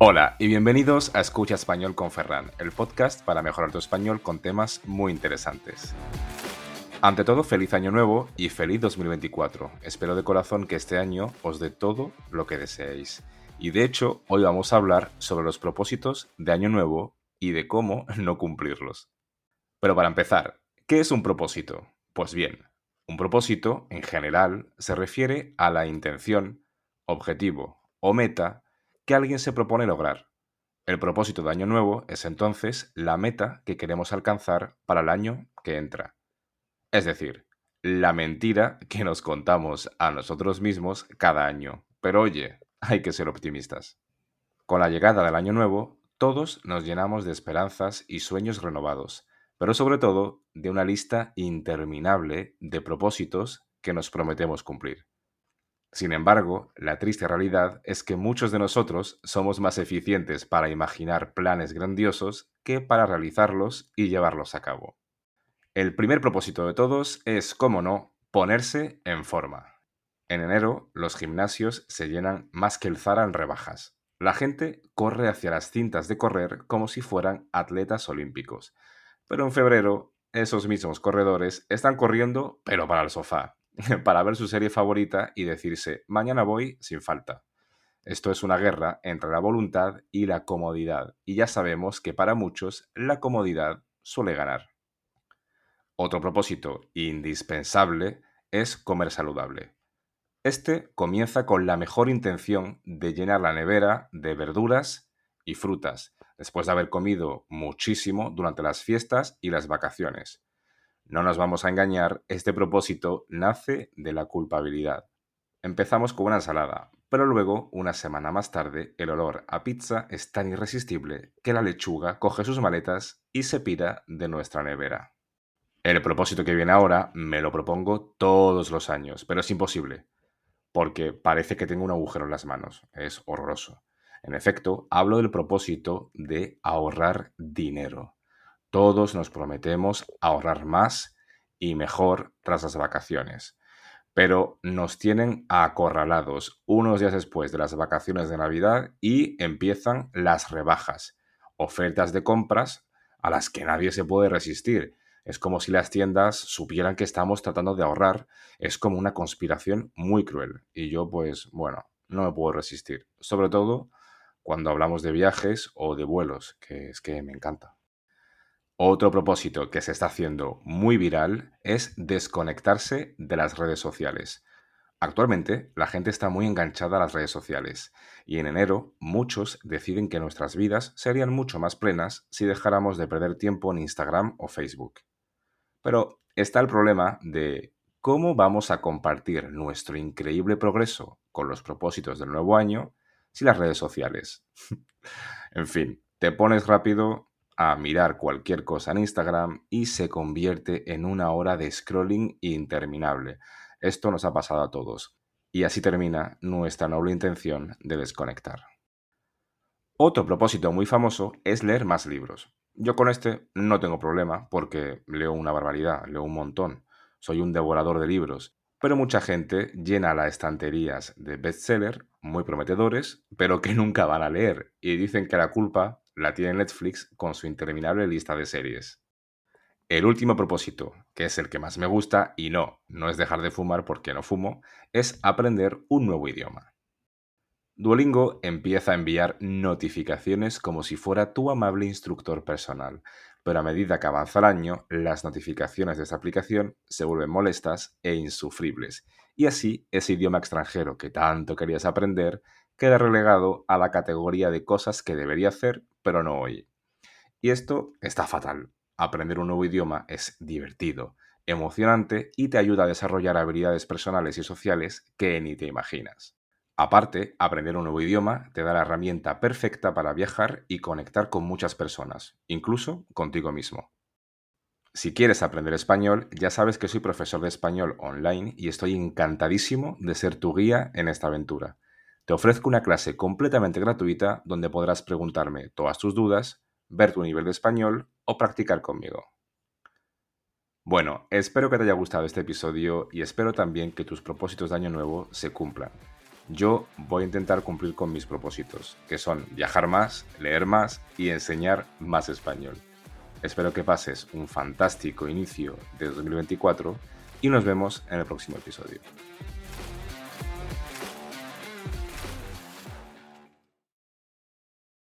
Hola y bienvenidos a Escucha Español con Ferran, el podcast para mejorar tu español con temas muy interesantes. Ante todo, feliz año nuevo y feliz 2024. Espero de corazón que este año os dé todo lo que deseéis. Y de hecho, hoy vamos a hablar sobre los propósitos de año nuevo y de cómo no cumplirlos. Pero para empezar, ¿qué es un propósito? Pues bien, un propósito, en general, se refiere a la intención, objetivo o meta que alguien se propone lograr. El propósito de Año Nuevo es entonces la meta que queremos alcanzar para el año que entra. Es decir, la mentira que nos contamos a nosotros mismos cada año. Pero oye, hay que ser optimistas. Con la llegada del Año Nuevo, todos nos llenamos de esperanzas y sueños renovados, pero sobre todo de una lista interminable de propósitos que nos prometemos cumplir. Sin embargo, la triste realidad es que muchos de nosotros somos más eficientes para imaginar planes grandiosos que para realizarlos y llevarlos a cabo. El primer propósito de todos es, como no, ponerse en forma. En enero, los gimnasios se llenan más que el Zara en rebajas. La gente corre hacia las cintas de correr como si fueran atletas olímpicos. Pero en febrero, esos mismos corredores están corriendo, pero para el sofá, para ver su serie favorita y decirse, mañana voy sin falta. Esto es una guerra entre la voluntad y la comodidad, y ya sabemos que para muchos la comodidad suele ganar. Otro propósito indispensable es comer saludable. Este comienza con la mejor intención de llenar la nevera de verduras y frutas, después de haber comido muchísimo durante las fiestas y las vacaciones. No nos vamos a engañar, este propósito nace de la culpabilidad. Empezamos con una ensalada, pero luego, una semana más tarde, el olor a pizza es tan irresistible que la lechuga coge sus maletas y se pira de nuestra nevera. El propósito que viene ahora me lo propongo todos los años, pero es imposible, porque parece que tengo un agujero en las manos. Es horroroso. En efecto, hablo del propósito de ahorrar dinero. Todos nos prometemos ahorrar más y mejor tras las vacaciones, pero nos tienen acorralados unos días después de las vacaciones de Navidad y empiezan las rebajas, ofertas de compras a las que nadie se puede resistir. Es como si las tiendas supieran que estamos tratando de ahorrar. Es como una conspiración muy cruel. Y yo, pues, bueno, no me puedo resistir. Sobre todo cuando hablamos de viajes o de vuelos, que es que me encanta. Otro propósito que se está haciendo muy viral es desconectarse de las redes sociales. Actualmente la gente está muy enganchada a las redes sociales y en enero muchos deciden que nuestras vidas serían mucho más plenas si dejáramos de perder tiempo en Instagram o Facebook. Pero está el problema de cómo vamos a compartir nuestro increíble progreso con los propósitos del nuevo año si las redes sociales. en fin, te pones rápido a mirar cualquier cosa en Instagram y se convierte en una hora de scrolling interminable. Esto nos ha pasado a todos. Y así termina nuestra noble intención de desconectar. Otro propósito muy famoso es leer más libros. Yo con este no tengo problema porque leo una barbaridad, leo un montón. Soy un devorador de libros pero mucha gente llena las estanterías de bestsellers muy prometedores, pero que nunca van a leer, y dicen que la culpa la tiene Netflix con su interminable lista de series. El último propósito, que es el que más me gusta, y no, no es dejar de fumar porque no fumo, es aprender un nuevo idioma. Duolingo empieza a enviar notificaciones como si fuera tu amable instructor personal, pero a medida que avanza el año, las notificaciones de esta aplicación se vuelven molestas e insufribles, y así ese idioma extranjero que tanto querías aprender queda relegado a la categoría de cosas que debería hacer, pero no hoy. Y esto está fatal. Aprender un nuevo idioma es divertido, emocionante y te ayuda a desarrollar habilidades personales y sociales que ni te imaginas. Aparte, aprender un nuevo idioma te da la herramienta perfecta para viajar y conectar con muchas personas, incluso contigo mismo. Si quieres aprender español, ya sabes que soy profesor de español online y estoy encantadísimo de ser tu guía en esta aventura. Te ofrezco una clase completamente gratuita donde podrás preguntarme todas tus dudas, ver tu nivel de español o practicar conmigo. Bueno, espero que te haya gustado este episodio y espero también que tus propósitos de año nuevo se cumplan. yo voy a intentar cumplir con mis propósitos, que son viajar más, leer más y enseñar más español. Espero que pases un fantástico inicio de 2024 y nos vemos en el próximo episodio.